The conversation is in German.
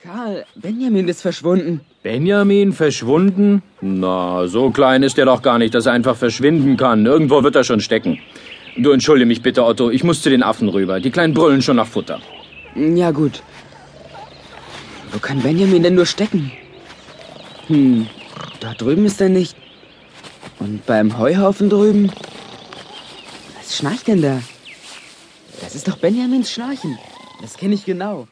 Karl, Benjamin ist verschwunden. Benjamin verschwunden? Na, so klein ist er doch gar nicht, dass er einfach verschwinden kann. Irgendwo wird er schon stecken. Du entschuldige mich bitte, Otto. Ich muss zu den Affen rüber. Die Kleinen brüllen schon nach Futter. Ja, gut. Wo kann Benjamin denn nur stecken? Hm, da drüben ist er nicht. Und beim Heuhaufen drüben? Was schnarcht denn da? Das ist doch Benjamins Schnarchen. Das kenne ich genau.